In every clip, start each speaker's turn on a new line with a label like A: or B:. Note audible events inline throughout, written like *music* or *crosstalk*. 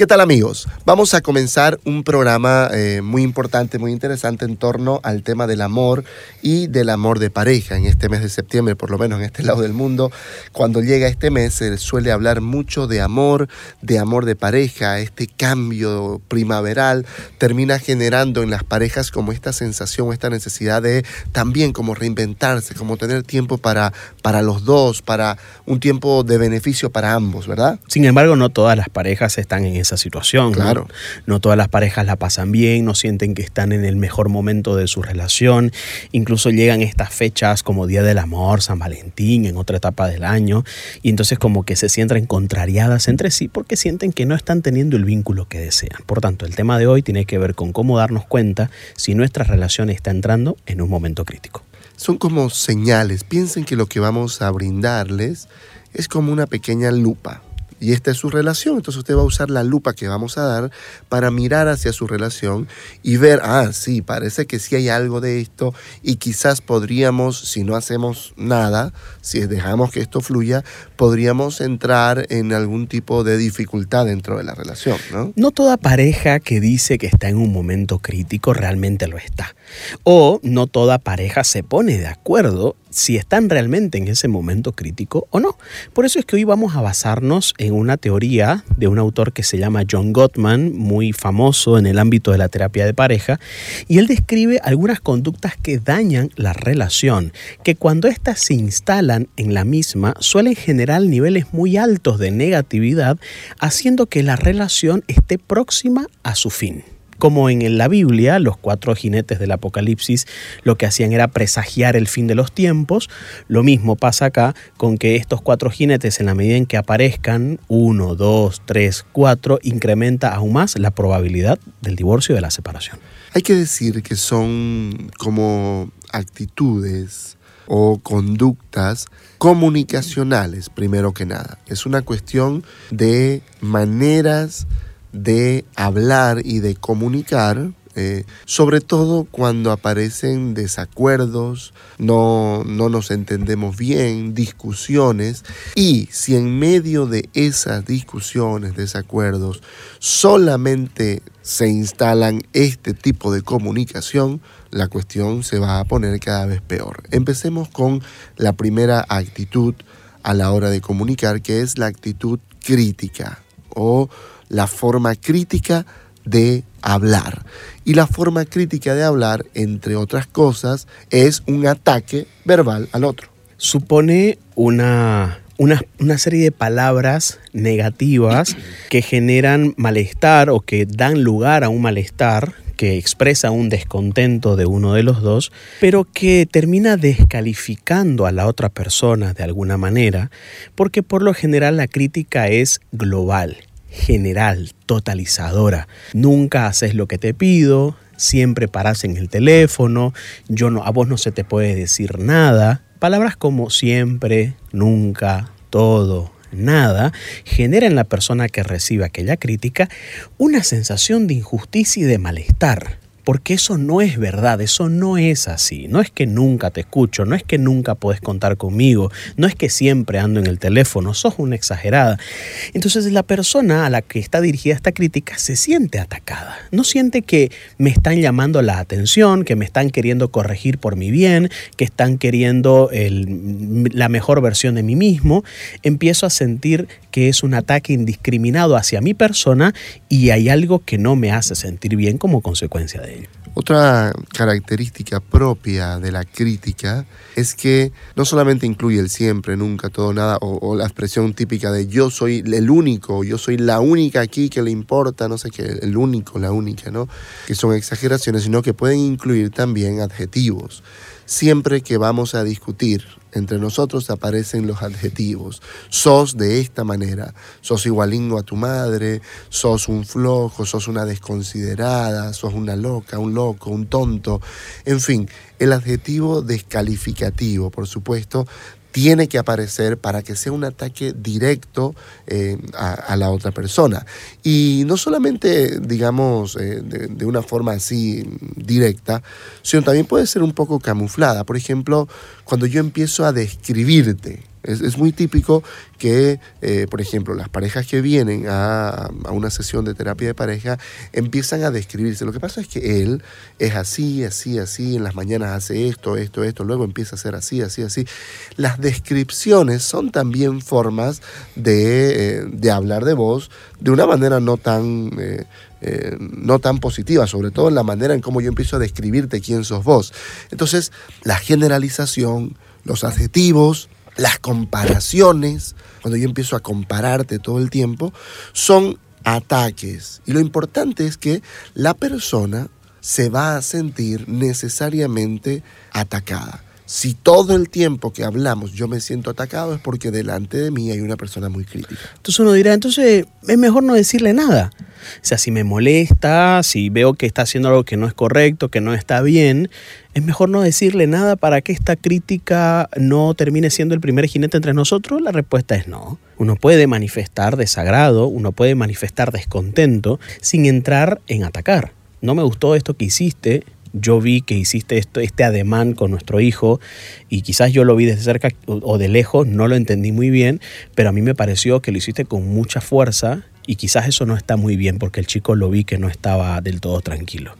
A: ¿Qué tal amigos? Vamos a comenzar un programa eh, muy importante, muy interesante en torno al tema del amor y del amor de pareja. En este mes de septiembre, por lo menos en este lado del mundo, cuando llega este mes se suele hablar mucho de amor, de amor de pareja. Este cambio primaveral termina generando en las parejas como esta sensación, esta necesidad de también como reinventarse, como tener tiempo para, para los dos, para un tiempo de beneficio para ambos, ¿verdad?
B: Sin embargo, no todas las parejas están en esa situación.
A: Claro.
B: ¿no? todas las parejas la pasan bien, no sienten que están en el mejor momento de su relación. Incluso llegan estas fechas como Día del Amor, San Valentín, en otra etapa del año. Y entonces como que se sienten contrariadas entre sí porque sienten que no están teniendo el vínculo que desean. Por tanto, el tema de hoy tiene que ver con cómo darnos cuenta si nuestra relación está entrando en un momento crítico.
A: Son como señales. Piensen que lo que vamos a brindarles es como una pequeña lupa y esta es su relación. Entonces usted va a usar la lupa que vamos a dar para mirar hacia su relación y ver, ah, sí, parece que sí hay algo de esto y quizás podríamos, si no hacemos nada, si dejamos que esto fluya, podríamos entrar en algún tipo de dificultad dentro de la relación. No,
B: no toda pareja que dice que está en un momento crítico realmente lo está. O no toda pareja se pone de acuerdo si están realmente en ese momento crítico o no. Por eso es que hoy vamos a basarnos en una teoría de un autor que se llama John Gottman, muy famoso en el ámbito de la terapia de pareja, y él describe algunas conductas que dañan la relación, que cuando éstas se instalan en la misma suelen generar niveles muy altos de negatividad, haciendo que la relación esté próxima a su fin como en la Biblia, los cuatro jinetes del Apocalipsis lo que hacían era presagiar el fin de los tiempos, lo mismo pasa acá con que estos cuatro jinetes en la medida en que aparezcan, uno, dos, tres, cuatro, incrementa aún más la probabilidad del divorcio y de la separación.
A: Hay que decir que son como actitudes o conductas comunicacionales, primero que nada. Es una cuestión de maneras de hablar y de comunicar, eh, sobre todo cuando aparecen desacuerdos, no, no nos entendemos bien, discusiones, y si en medio de esas discusiones, desacuerdos, solamente se instalan este tipo de comunicación, la cuestión se va a poner cada vez peor. Empecemos con la primera actitud a la hora de comunicar, que es la actitud crítica o la forma crítica de hablar. Y la forma crítica de hablar, entre otras cosas, es un ataque verbal al otro.
B: Supone una, una, una, serie de palabras negativas que generan malestar o que dan lugar a un malestar que expresa un descontento de uno de los dos, pero que termina descalificando a la otra persona de alguna manera, porque por lo general la crítica es global general, totalizadora. Nunca haces lo que te pido, siempre paras en el teléfono, yo no, a vos no se te puede decir nada. Palabras como siempre, nunca, todo, nada, genera en la persona que recibe aquella crítica una sensación de injusticia y de malestar porque eso no es verdad, eso no es así. No es que nunca te escucho, no es que nunca puedes contar conmigo, no es que siempre ando en el teléfono, sos una exagerada. Entonces la persona a la que está dirigida esta crítica se siente atacada, no siente que me están llamando la atención, que me están queriendo corregir por mi bien, que están queriendo la mejor versión de mí mismo. Empiezo a sentir que es un ataque indiscriminado hacia mi persona y hay algo que no me hace sentir bien como consecuencia de ello.
A: Otra característica propia de la crítica es que no solamente incluye el siempre, nunca, todo, nada, o, la expresión típica de yo soy el único, yo soy la única aquí que le importa, no sé qué, el único, la única, ¿no? Que son exageraciones, sino que pueden incluir también adjetivos. Siempre que vamos a discutir entre nosotros aparecen los adjetivos. Sos de esta manera, sos igualingo a tu madre, sos un flojo, sos una desconsiderada, sos una loca, un loco, un tonto. En fin, el adjetivo descalificativo, por supuesto, tiene que aparecer para que sea un ataque directo eh, a, la otra persona. Y no solamente, digamos, eh, de, una forma así directa, sino también puede ser un poco camuflada. Por ejemplo, cuando yo empiezo a describirte, es, muy típico que, eh, por ejemplo, las parejas que vienen a, una sesión de terapia de pareja empiezan a describirse. Lo que pasa es que él es así, así, así, en las mañanas hace esto, esto, esto, luego empieza a ser así, así, así. Las descripciones son también formas de, eh, hablar de vos de una manera no tan... Eh, no tan positiva, sobre todo en la manera en cómo yo empiezo a describirte quién sos vos. Entonces, la generalización, los adjetivos, las comparaciones, cuando yo empiezo a compararte todo el tiempo, son ataques. Y lo importante es que la persona se va a sentir necesariamente atacada. Si todo el tiempo que hablamos yo me siento atacado es porque delante de mí hay una persona muy crítica.
B: Entonces uno dirá, entonces es mejor no decirle nada. O sea, si me molesta, si veo que está haciendo algo que no es correcto, que no está bien, es mejor no decirle nada para que esta crítica no termine siendo el primer jinete entre nosotros. La respuesta es no. Uno puede manifestar desagrado, uno puede manifestar descontento sin entrar en atacar. No me gustó esto que hiciste, yo vi que hiciste esto, este ademán con nuestro hijo y quizás yo lo vi desde cerca o de lejos, no lo entendí muy bien, pero a mí me pareció que lo hiciste con mucha fuerza y quizás eso no está muy bien porque el chico lo vi que no estaba del todo tranquilo.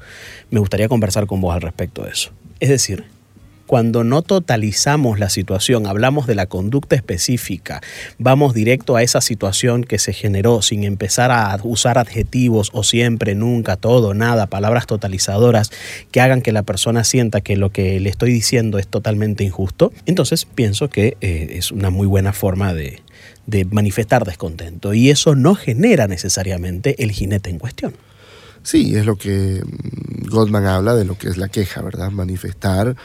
B: Me gustaría conversar con vos al respecto de eso. Es decir, cuando no totalizamos la situación, hablamos de la conducta específica, vamos directo a esa situación que se generó sin empezar a usar adjetivos o siempre, nunca, todo, nada, palabras totalizadoras que hagan que la persona sienta que lo que le estoy diciendo es totalmente injusto, entonces pienso que eh, es una muy buena forma de, manifestar descontento y eso no genera necesariamente el jinete en cuestión.
A: Sí, es lo que mm, Goldman habla de lo que es la queja, ¿verdad? Manifestar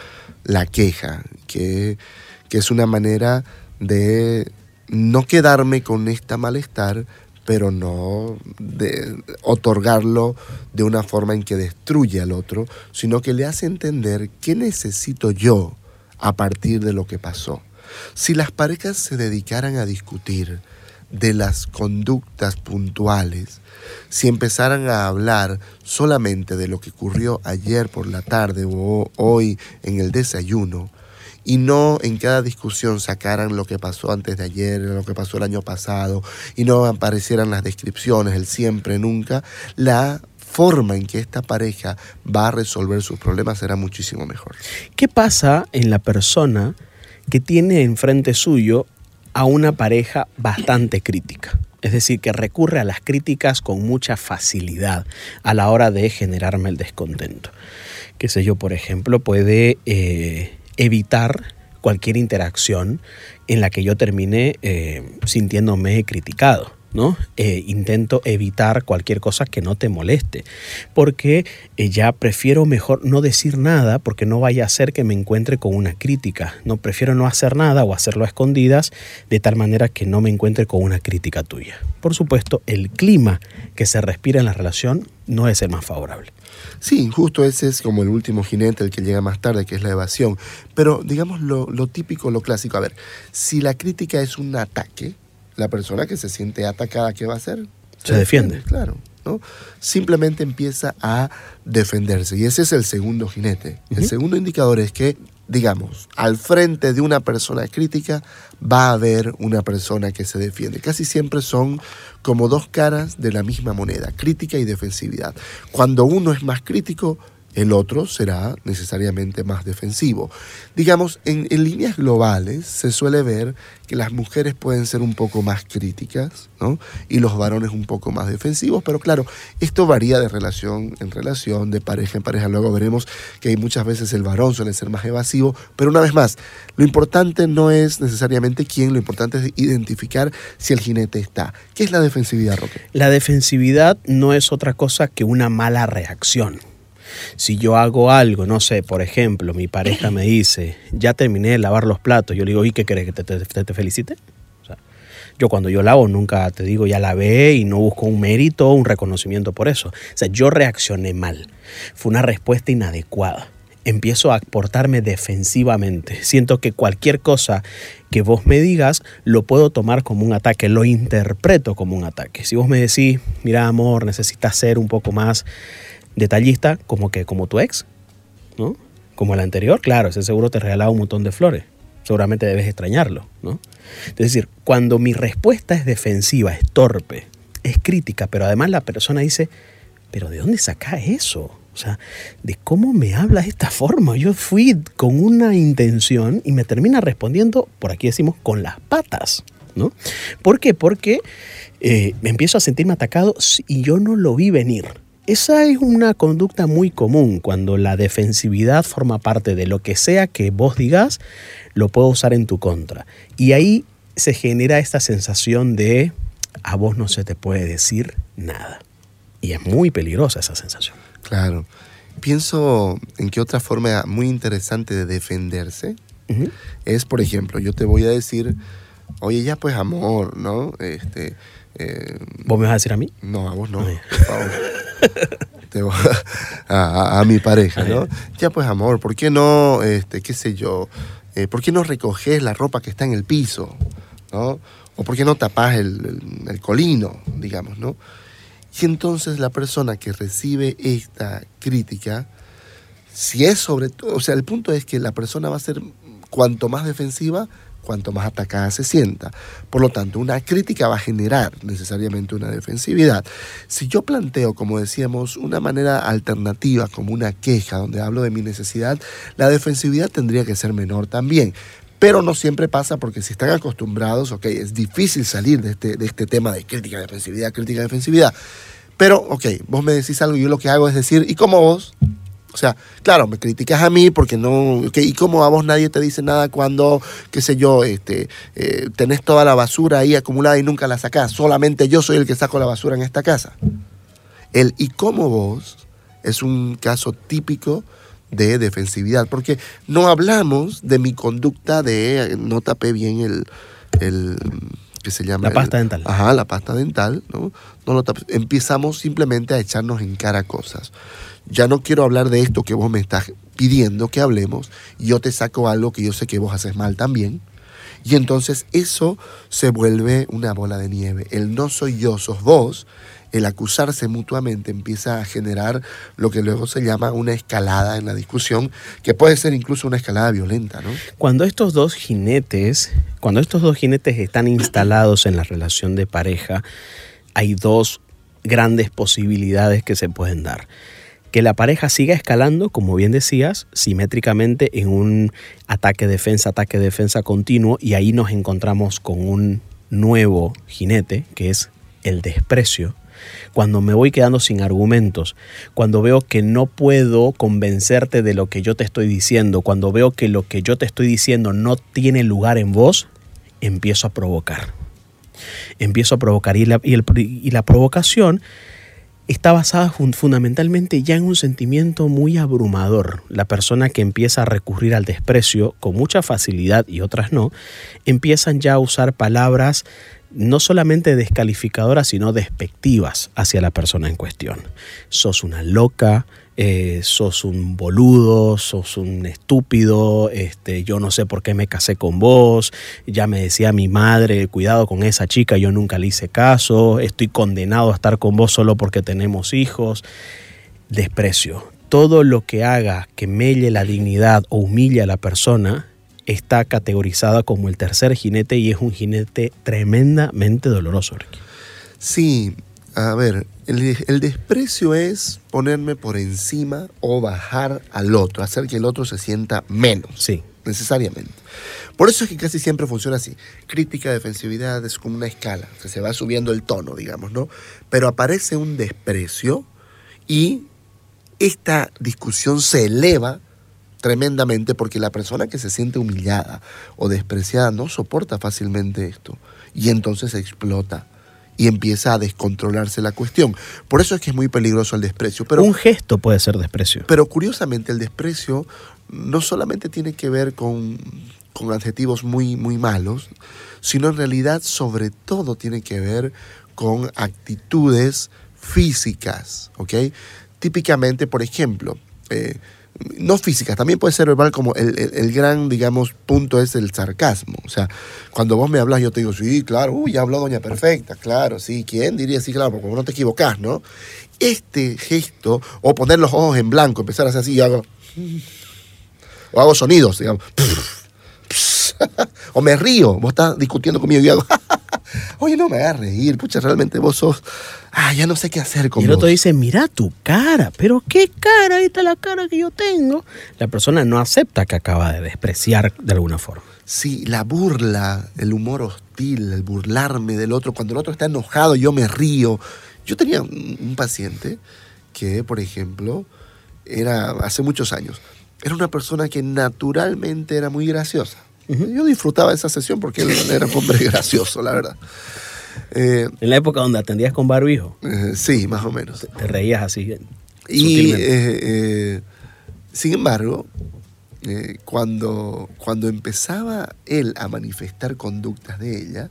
A: la queja, que, es una manera de no quedarme con esta malestar, pero no de otorgarlo de una forma en que destruye al otro, sino que le hace entender qué necesito yo a partir de lo que pasó. Si las parejas se dedicaran a discutir de las conductas puntuales, si empezaran a hablar solamente de lo que ocurrió ayer por la tarde o hoy en el desayuno, y no en cada discusión sacaran lo que pasó antes de ayer, lo que pasó el año pasado, y no aparecieran las descripciones, el siempre, nunca, la forma en que esta pareja va a resolver sus problemas será muchísimo mejor.
B: ¿Qué pasa en la persona que tiene enfrente suyo a una pareja bastante crítica? Es decir, que recurre a las críticas con mucha facilidad a la hora de generarme el descontento. Qué sé yo, por ejemplo, puede eh, evitar cualquier interacción en la que yo termine eh, sintiéndome criticado. ¿No? Eh, intento evitar cualquier cosa que no te moleste, porque eh, ya prefiero mejor no decir nada porque no vaya a ser que me encuentre con una crítica, no prefiero no hacer nada o hacerlo a escondidas de tal manera que no me encuentre con una crítica tuya. Por supuesto, el clima que se respira en la relación no es el más favorable.
A: Sí, justo ese es como el último jinete, el que llega más tarde, que es la evasión. Pero digamos lo, lo típico, lo clásico. A ver, si la crítica es un ataque, la persona que se siente atacada, ¿qué va a hacer?
B: Se, defiende.
A: Claro. ¿no? Simplemente empieza a defenderse. Y ese es el segundo jinete. El segundo indicador es que, digamos, al frente de una persona crítica va a haber una persona que se defiende. Casi siempre son como dos caras de la misma moneda, crítica y defensividad. Cuando uno es más crítico, el otro será necesariamente más defensivo. Digamos, en, líneas globales se suele ver que las mujeres pueden ser un poco más críticas ¿no? y los varones un poco más defensivos, pero claro, esto varía de relación en relación, de pareja en pareja. Luego veremos que muchas veces el varón suele ser más evasivo, pero una vez más, lo importante no es necesariamente quién, lo importante es identificar si el jinete está. ¿Qué es la defensividad, Roque?
B: La defensividad no es otra cosa que una mala reacción Si yo hago algo, no sé, por ejemplo, mi pareja me dice, ya terminé de lavar los platos, yo le digo, ¿y qué crees que te, te, te felicite? Yo cuando yo lavo nunca te digo ya lavé y no busco un mérito o un reconocimiento por eso. O sea, yo reaccioné mal. Fue una respuesta inadecuada empiezo a portarme defensivamente. Siento que cualquier cosa que vos me digas lo puedo tomar como un ataque, lo interpreto como un ataque. Si vos me decís, mira amor, necesitas ser un poco más detallista, como que como tu ex, ¿no? Como el anterior, claro, ese seguro te regalaba un montón de flores. Seguramente debes extrañarlo, ¿no? Es decir, cuando mi respuesta es defensiva, es torpe, es crítica, pero además la persona dice, pero ¿de dónde saca eso? O sea, de cómo me habla de esta forma. Yo fui con una intención y me termina respondiendo, por aquí decimos, con las patas. ¿no? ¿Por qué? Porque eh, me empiezo a sentirme atacado y yo no lo vi venir. Esa es una conducta muy común cuando la defensividad forma parte de lo que sea que vos digas, lo puedo usar en tu contra. Y ahí se genera esta sensación de a vos no se te puede decir nada. Y es muy peligrosa esa sensación.
A: Claro. Pienso en que otra forma muy interesante de defenderse es, por ejemplo, yo te voy a decir, oye, ya pues amor, ¿no? Este,
B: eh, ¿Vos me vas a decir a mí?
A: No, a vos no, por favor. *laughs* a, mi pareja, ¿no? Ya pues amor, ¿por qué no, este, qué sé yo, eh, ¿por qué no recoges la ropa que está en el piso, ¿no? O ¿por qué no tapas el, el colino, digamos, ¿no? Y entonces la persona que recibe esta crítica, si es sobre todo, o sea, el punto es que la persona va a ser cuanto más defensiva, cuanto más atacada se sienta. Por lo tanto, una crítica va a generar necesariamente una defensividad. Si yo planteo, como decíamos, una manera alternativa, como una queja, donde hablo de mi necesidad, la defensividad tendría que ser menor también. Pero no siempre pasa porque si están acostumbrados, ok, es difícil salir de este, de este tema de crítica, defensividad, crítica, defensividad. Pero, ok, vos me decís algo y yo lo que hago es decir, ¿y cómo vos? O sea, claro, me criticas a mí porque no, ¿y cómo a vos nadie te dice nada cuando, qué sé yo, este, eh, tenés toda la basura ahí acumulada y nunca la sacás? Solamente yo soy el que saco la basura en esta casa. El ¿y cómo vos? es un caso típico de defensividad, porque no hablamos de mi conducta de no tapé bien el, el que se llama...
B: La pasta dental.
A: Ajá, la pasta dental, ¿no? no lo empezamos simplemente a echarnos en cara cosas. Ya no quiero hablar de esto que vos me estás pidiendo que hablemos, y yo te saco algo que yo sé que vos haces mal también, y entonces eso se vuelve una bola de nieve. El no soy yo, sos vos, el acusarse mutuamente empieza a generar lo que luego se llama una escalada en la discusión, que puede ser incluso una escalada violenta, ¿no?
B: Cuando estos dos jinetes, cuando estos dos jinetes están instalados en la relación de pareja, hay dos grandes posibilidades que se pueden dar. Que la pareja siga escalando, como bien decías, simétricamente en un ataque-defensa, ataque-defensa continuo, y ahí nos encontramos con un nuevo jinete, que es el desprecio, cuando me voy quedando sin argumentos, cuando veo que no puedo convencerte de lo que yo te estoy diciendo, cuando veo que lo que yo te estoy diciendo no tiene lugar en vos, empiezo a provocar. Empiezo a provocar y la, provocación está basada fundamentalmente ya en un sentimiento muy abrumador. La persona que empieza a recurrir al desprecio con mucha facilidad y otras no, empiezan ya a usar palabras no solamente descalificadoras, sino despectivas hacia la persona en cuestión. Sos una loca, eh, sos un boludo, sos un estúpido, este, yo no sé por qué me casé con vos, ya me decía mi madre, cuidado con esa chica, yo nunca le hice caso, estoy condenado a estar con vos solo porque tenemos hijos. Desprecio. Todo lo que haga que melle la dignidad o humille a la persona está categorizada como el tercer jinete y es un jinete tremendamente doloroso.
A: Sí, a ver, el, desprecio es ponerme por encima o bajar al otro, hacer que el otro se sienta menos.
B: Sí.
A: Necesariamente. Por eso es que casi siempre funciona así. Crítica, defensividad es como una escala, se va subiendo el tono, digamos, ¿no? Pero aparece un desprecio y esta discusión se eleva tremendamente porque la persona que se siente humillada o despreciada no soporta fácilmente esto y entonces explota y empieza a descontrolarse la cuestión. Por eso es que es muy peligroso el desprecio. Pero,
B: Un gesto puede ser desprecio.
A: pero curiosamente el desprecio no solamente tiene que ver con, con adjetivos muy, muy malos, sino en realidad sobre todo tiene que ver con actitudes físicas, ¿ok? Típicamente, por ejemplo, eh, no físicas, también puede ser verbal como el, el- gran, digamos, punto es el sarcasmo. O sea, cuando vos me hablas yo te digo, sí, claro, uy, ya habló Doña Perfecta, claro, sí, ¿quién diría sí, claro? Porque no te equivocás, ¿no? Este gesto, o poner los ojos en blanco, empezar a hacer así, yo hago, o hago sonidos, digamos, *laughs* o me río, vos estás discutiendo conmigo y hago, *laughs* oye, no me hagas reír, pucha, realmente vos sos, ah, ya no sé qué hacer con
B: Y el otro
A: vos.
B: dice, mira tu cara, pero qué cara, ahí está la cara que yo tengo. La persona no acepta que acaba de despreciar de alguna forma.
A: Sí, la burla, el humor hostil, el burlarme del otro. Cuando el otro está enojado, yo me río. Yo tenía un paciente que, por ejemplo, era hace muchos años, era una persona que naturalmente era muy graciosa. Yo disfrutaba esa sesión porque él era un hombre *laughs* gracioso, la verdad. Eh,
B: En la época donde atendías con barbijo,
A: eh, sí, más o menos.
B: te reías así.
A: Y,
B: sutilmente.
A: eh, eh, sin embargo, eh, cuando, cuando empezaba él a manifestar conductas de ella,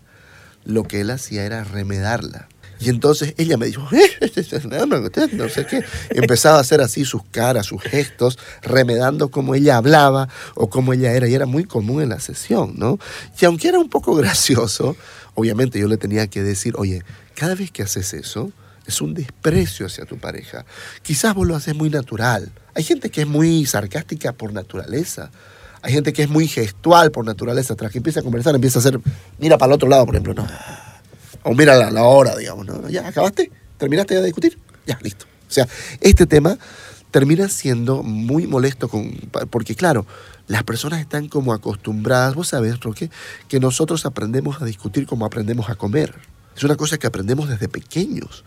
A: lo que él hacía era remedarla. Y entonces ella me dijo, "Eh, no, no, usted no sé qué. Empezaba a hacer así sus caras, sus gestos, remedando cómo ella hablaba o cómo ella era. Y era muy común en la sesión, ¿no? Y aunque era un poco *laughs* gracioso, obviamente yo le tenía que decir, oye, cada vez que haces eso, es un desprecio hacia tu pareja. Quizás vos lo haces muy natural. Hay gente que es muy sarcástica por naturaleza. Hay gente que es muy gestual por naturaleza. Tras que empieza a conversar, empieza a hacer, mira para el otro lado, por ejemplo, ¿no? O mira la, la hora, digamos, ¿no? ¿Ya acabaste? ¿Terminaste de discutir? Ya, listo. O sea, este tema termina siendo muy molesto con, porque, claro, las personas están como acostumbradas, vos sabés, Roque, que nosotros aprendemos a discutir como aprendemos a comer. Es una cosa que aprendemos desde pequeños.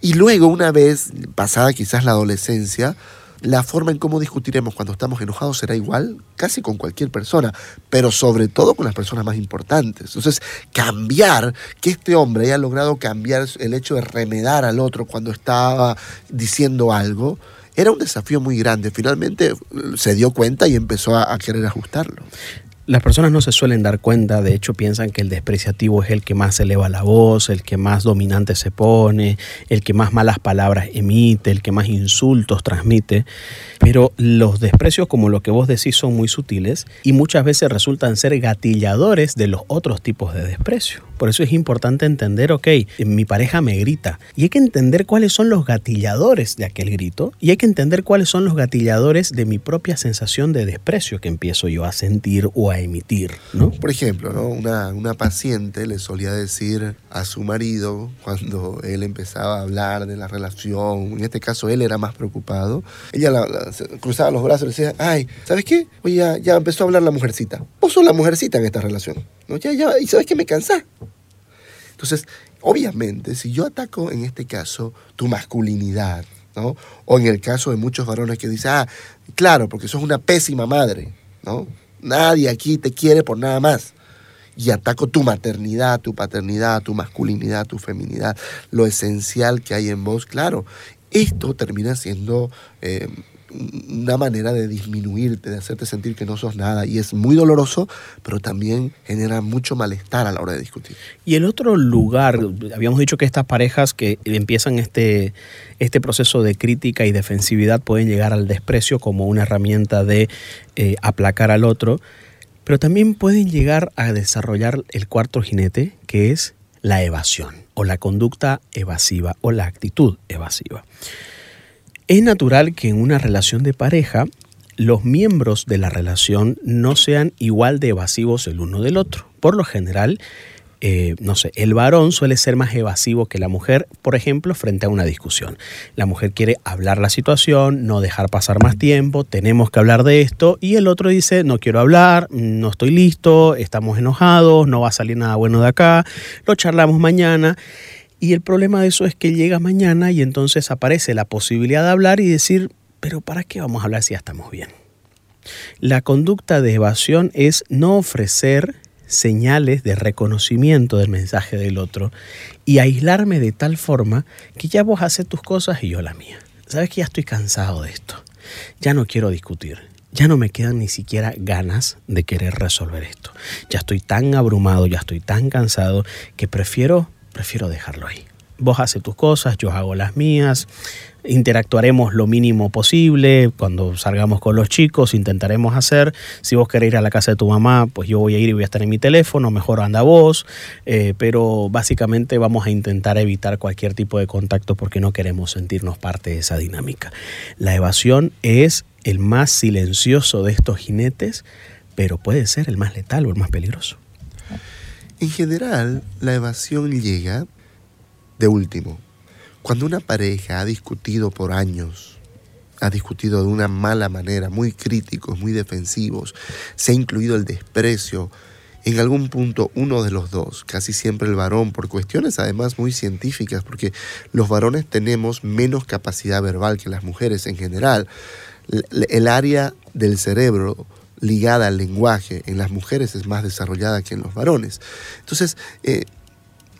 A: Y luego, una vez pasada quizás la adolescencia, la forma en cómo discutiremos cuando estamos enojados será igual casi con cualquier persona, pero sobre todo con las personas más importantes. Entonces, cambiar, que este hombre haya logrado cambiar el hecho de remedar al otro cuando estaba diciendo algo, era un desafío muy grande. Finalmente eh, se dio cuenta y empezó a, a querer ajustarlo.
B: Las personas no se suelen dar cuenta, de hecho piensan que el despreciativo es el que más eleva la voz, el que más dominante se pone, el que más malas palabras emite, el que más insultos transmite. Pero los desprecios, como lo que vos decís, son muy sutiles y muchas veces resultan ser gatilladores de los otros tipos de desprecio. Por eso es importante entender, ok, mi pareja me grita y hay que entender cuáles son los gatilladores de aquel grito y hay que entender cuáles son los gatilladores de mi propia sensación de desprecio que empiezo yo a sentir o a emitir, ¿no?
A: Por ejemplo, ¿no? una, una paciente le solía decir a su marido cuando él empezaba a hablar de la relación, en este caso él era más preocupado, ella la- la- cruzaba los brazos y decía, ay, ¿sabes qué? Oye, ya, ya empezó a hablar la mujercita. Vos sos la mujercita en esta relación. ¿no? Ya, ya, y sabes que me cansás. Entonces, obviamente, si yo ataco en este caso tu masculinidad, ¿no? O en el caso de muchos varones que dicen, ah, claro, porque sos una pésima madre, ¿no? Nadie aquí te quiere por nada más. Y ataco tu maternidad, tu paternidad, tu masculinidad, tu feminidad, lo esencial que hay en vos, claro. Esto termina siendo eh, una manera de disminuirte, de hacerte sentir que no sos nada. Y es muy doloroso, pero también genera mucho malestar a la hora de discutir.
B: Y el otro lugar, habíamos dicho que estas parejas que empiezan este, este proceso de crítica y defensividad pueden llegar al desprecio como una herramienta de eh, aplacar al otro, pero también pueden llegar a desarrollar el cuarto jinete, que es la evasión o la conducta evasiva o la actitud evasiva. Es natural que en una relación de pareja los miembros de la relación no sean igual de evasivos el uno del otro. Por lo general, eh, no sé, el varón suele ser más evasivo que la mujer, por ejemplo, frente a una discusión. La mujer quiere hablar la situación, no dejar pasar más tiempo, tenemos que hablar de esto, y el otro dice, no quiero hablar, no estoy listo, estamos enojados, no va a salir nada bueno de acá, lo charlamos mañana. Y el problema de eso es que llega mañana y entonces aparece la posibilidad de hablar y decir, pero ¿para qué vamos a hablar si ya estamos bien? La conducta de evasión es no ofrecer señales de reconocimiento del mensaje del otro y aislarme de tal forma que ya vos haces tus cosas y yo la mía. Sabes que ya estoy cansado de esto. Ya no quiero discutir. Ya no me quedan ni siquiera ganas de querer resolver esto. Ya estoy tan abrumado, ya estoy tan cansado que prefiero prefiero dejarlo ahí. Vos haces tus cosas, yo hago las mías, interactuaremos lo mínimo posible, cuando salgamos con los chicos intentaremos hacer, si vos querés ir a la casa de tu mamá, pues yo voy a ir y voy a estar en mi teléfono, mejor anda vos, eh, pero básicamente vamos a intentar evitar cualquier tipo de contacto porque no queremos sentirnos parte de esa dinámica. La evasión es el más silencioso de estos jinetes, pero puede ser el más letal o el más peligroso.
A: En general, la evasión llega de último. Cuando una pareja ha discutido por años, ha discutido de una mala manera, muy críticos, muy defensivos, se ha incluido el desprecio, en algún punto uno de los dos, casi siempre el varón, por cuestiones además muy científicas, porque los varones tenemos menos capacidad verbal que las mujeres en general. El área del cerebro ligada al lenguaje en las mujeres es más desarrollada que en los varones. Entonces, eh,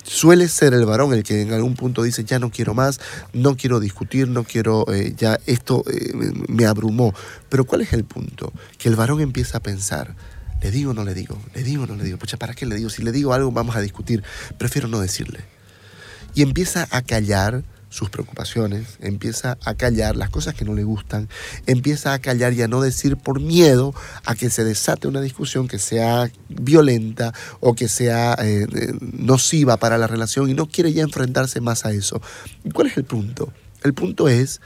A: suele ser el varón el que en algún punto dice, ya no quiero más, no quiero discutir, no quiero, eh, ya esto eh, me abrumó. Pero ¿cuál es el punto? Que el varón empieza a pensar, ¿le digo o no le digo? ¿Le digo o no le digo? Pucha, ¿para qué le digo? Si le digo algo vamos a discutir, prefiero no decirle. Y empieza a callar sus preocupaciones, empieza a callar las cosas que no le gustan, empieza a callar y a no decir por miedo a que se desate una discusión que sea violenta o que sea eh, eh, nociva para la relación y no quiere ya enfrentarse más a eso. ¿Y cuál es el punto? El punto es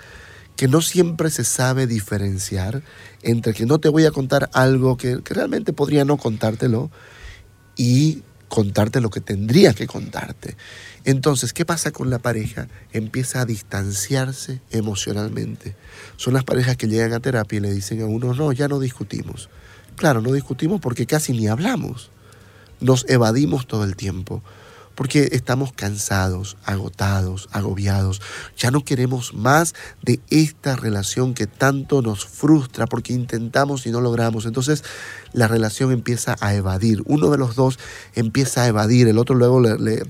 A: que no siempre se sabe diferenciar entre que no te voy a contar algo que, que realmente podría no contártelo y contarte lo que tendría que contarte. Entonces, ¿qué pasa con la pareja? Empieza a distanciarse emocionalmente. Son las parejas que llegan a terapia y le dicen a uno, no, ya no discutimos. Claro, no discutimos porque casi ni hablamos. Nos evadimos todo el tiempo porque estamos cansados, agotados, agobiados. Ya no queremos más de esta relación que tanto nos frustra porque intentamos y no logramos. Entonces la relación empieza a evadir. Uno de los dos empieza a evadir, el otro luego le,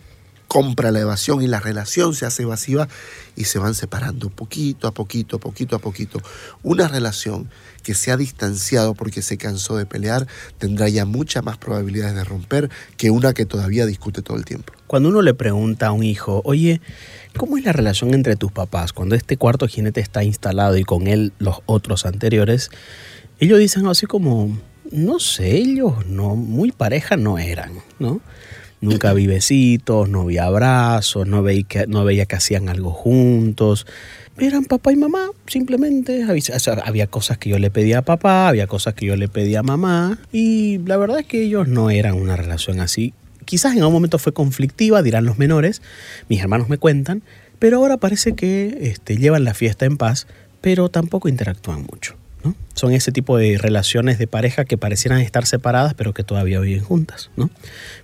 A: compra la evasión y la relación se hace evasiva y se van separando poquito a poquito, poquito a poquito. Una relación que se ha distanciado porque se cansó de pelear tendrá ya muchas más probabilidades de romper que una que todavía discute todo el tiempo.
B: Cuando uno le pregunta a un hijo, oye, ¿cómo es la relación entre tus papás? Cuando este cuarto jinete está instalado y con él los otros anteriores, ellos dicen así como, no sé, ellos no, muy pareja no eran, ¿no? Nunca vi besitos, no vi abrazos, no veía que, no veía que hacían algo juntos. Eran papá y mamá, simplemente. Había, cosas que yo le pedía a papá, había cosas que yo le pedía a mamá. Y la verdad es que ellos no eran una relación así. Quizás en algún momento fue conflictiva, dirán los menores, mis hermanos me cuentan, pero ahora parece que este, llevan la fiesta en paz, pero tampoco interactúan mucho. Son ese tipo de relaciones de pareja que parecieran estar separadas, pero que todavía viven juntas, ¿no?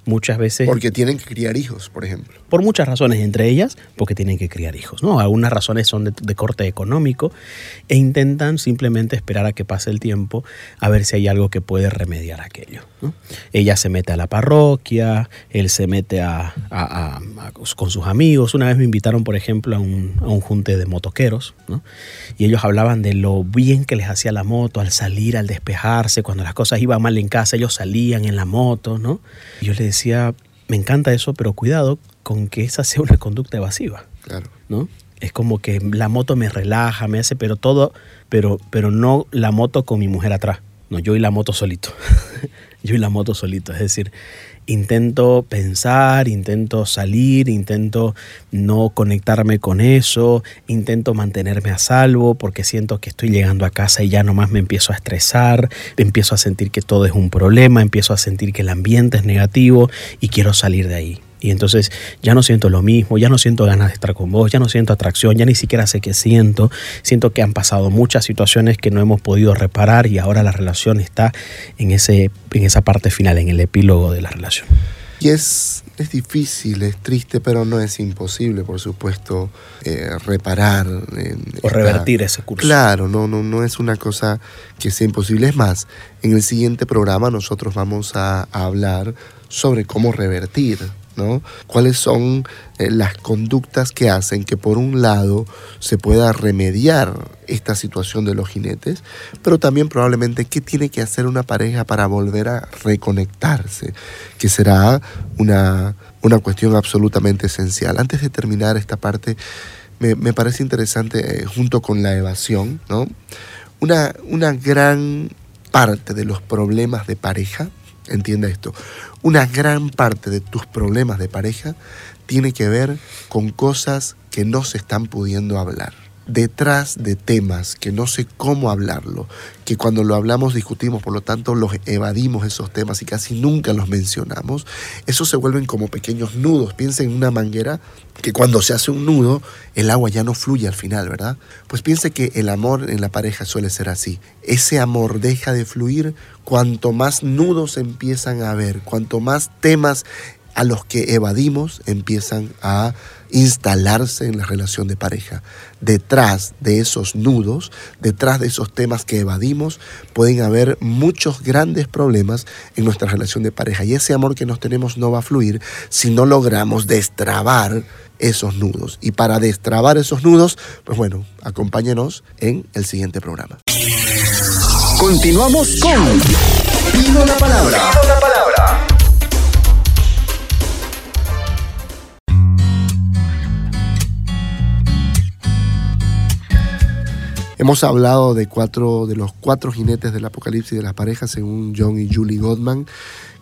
B: Muchas veces...
A: Porque tienen que criar hijos, por ejemplo.
B: Por muchas razones, entre ellas, porque tienen que criar hijos, ¿no? Algunas razones son de, corte económico e intentan simplemente esperar a que pase el tiempo a ver si hay algo que puede remediar aquello, Ella se mete a la parroquia, él se mete a, con sus amigos. Una vez me invitaron, por ejemplo, a un, a un junte de motoqueros, ¿no? Y ellos hablaban de lo bien que les hacía la moto al salir, al despejarse, cuando las cosas iban mal en casa, ellos salían en la moto, ¿no? Y yo les decía, me encanta eso, pero cuidado con que esa sea una conducta evasiva.
A: Claro.
B: ¿No? Es como que la moto me relaja, me hace, pero todo, pero, pero no la moto con mi mujer atrás. No, yo y la moto solito. *laughs* yo y la moto solito. Es decir, intento pensar, intento salir, intento no conectarme con eso, intento mantenerme a salvo porque siento que estoy llegando a casa y ya nomás me empiezo a estresar, empiezo a sentir que todo es un problema, empiezo a sentir que el ambiente es negativo y quiero salir de ahí. Y entonces ya no siento lo mismo, ya no siento ganas de estar con vos, ya no siento atracción, ya ni siquiera sé qué siento. Siento que han pasado muchas situaciones que no hemos podido reparar y ahora la relación está en, ese, en esa parte final, en el epílogo de la relación.
A: Y es, es difícil, es triste, pero no es imposible, por supuesto, eh, reparar.
B: o revertir ese curso.
A: Claro, no, no, no es una cosa que sea imposible. Es más, en el siguiente programa nosotros vamos a hablar sobre cómo revertir ¿no? ¿Cuáles son eh, las conductas que hacen que por un lado se pueda remediar esta situación de los jinetes, pero también probablemente qué tiene que hacer una pareja para volver a reconectarse, que será una, una cuestión absolutamente esencial. Antes de terminar esta parte, me, parece interesante, eh, junto con la evasión, ¿no? una, una gran parte de los problemas de pareja, entienda esto, una gran parte de tus problemas de pareja tiene que ver con cosas que no se están pudiendo hablar detrás de temas que no sé cómo hablarlo, que cuando lo hablamos discutimos, por lo tanto los evadimos esos temas y casi nunca los mencionamos, esos se vuelven como pequeños nudos. Piensa en una manguera que cuando se hace un nudo, el agua ya no fluye al final, ¿verdad? Pues piense que el amor en la pareja suele ser así. Ese amor deja de fluir cuanto más nudos empiezan a haber, cuanto más temas a los que evadimos empiezan a instalarse en la relación de pareja. Detrás de esos nudos, detrás de esos temas que evadimos, pueden haber muchos grandes problemas en nuestra relación de pareja. Y ese amor que nos tenemos no va a fluir si no logramos destrabar esos nudos. Y para destrabar esos nudos, pues bueno, acompáñenos en el siguiente programa.
C: Continuamos con la palabra.
A: Hemos hablado de cuatro de los cuatro jinetes del apocalipsis de las parejas según John y Julie Gottman,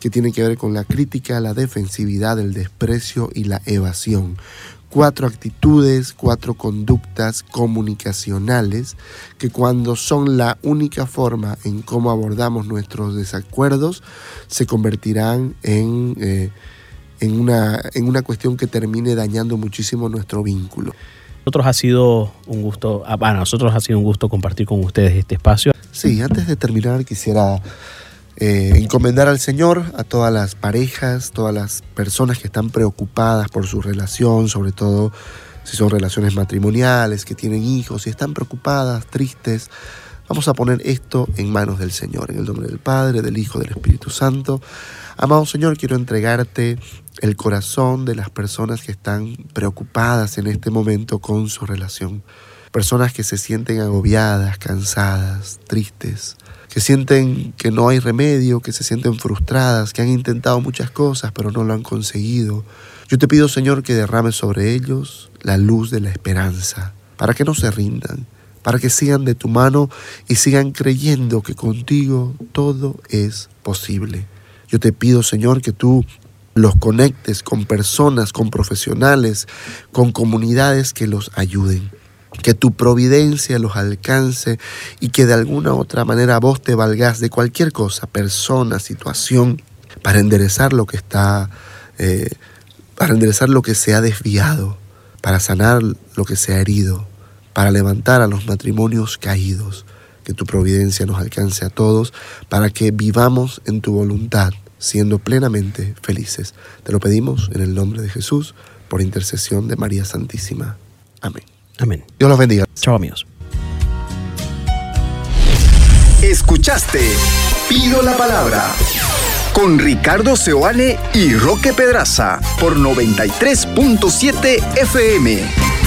A: que tienen que ver con la crítica, la defensividad, el desprecio y la evasión. Cuatro actitudes, cuatro conductas comunicacionales que cuando son la única forma en cómo abordamos nuestros desacuerdos, se convertirán en, eh, en, una, en una cuestión que termine dañando muchísimo nuestro vínculo.
B: Nosotros ha sido un gusto, para nosotros ha sido un gusto compartir con ustedes este espacio.
A: Sí, antes de terminar quisiera eh, encomendar al Señor a todas las parejas, todas las personas que están preocupadas por su relación, sobre todo si son relaciones matrimoniales, que tienen hijos y están preocupadas, tristes. Vamos a poner esto en manos del Señor, en el nombre del Padre, del Hijo, del Espíritu Santo. Amado Señor, quiero entregarte el corazón de las personas que están preocupadas en este momento con su relación. Personas que se sienten agobiadas, cansadas, tristes, que sienten que no hay remedio, que se sienten frustradas, que han intentado muchas cosas pero no lo han conseguido. Yo te pido, Señor, que derrames sobre ellos la luz de la esperanza, para que no se rindan, para que sigan de tu mano y sigan creyendo que contigo todo es posible. Yo te pido, Señor, que tú los conectes con personas, con profesionales, con comunidades que los ayuden. Que tu providencia los alcance y que de alguna u otra manera vos te valgas de cualquier cosa, persona, situación, para enderezar lo que está, eh, para enderezar lo que se ha desviado, para sanar lo que se ha herido, para levantar a los matrimonios caídos. Que tu providencia nos alcance a todos para que vivamos en tu voluntad siendo plenamente felices. Te lo pedimos en el nombre de Jesús, por intercesión de María Santísima. Amén.
B: Amén.
A: Dios los bendiga.
B: Chao amigos.
C: Escuchaste Pido la Palabra con Ricardo Seoane y Roque Pedraza por 93.7 FM.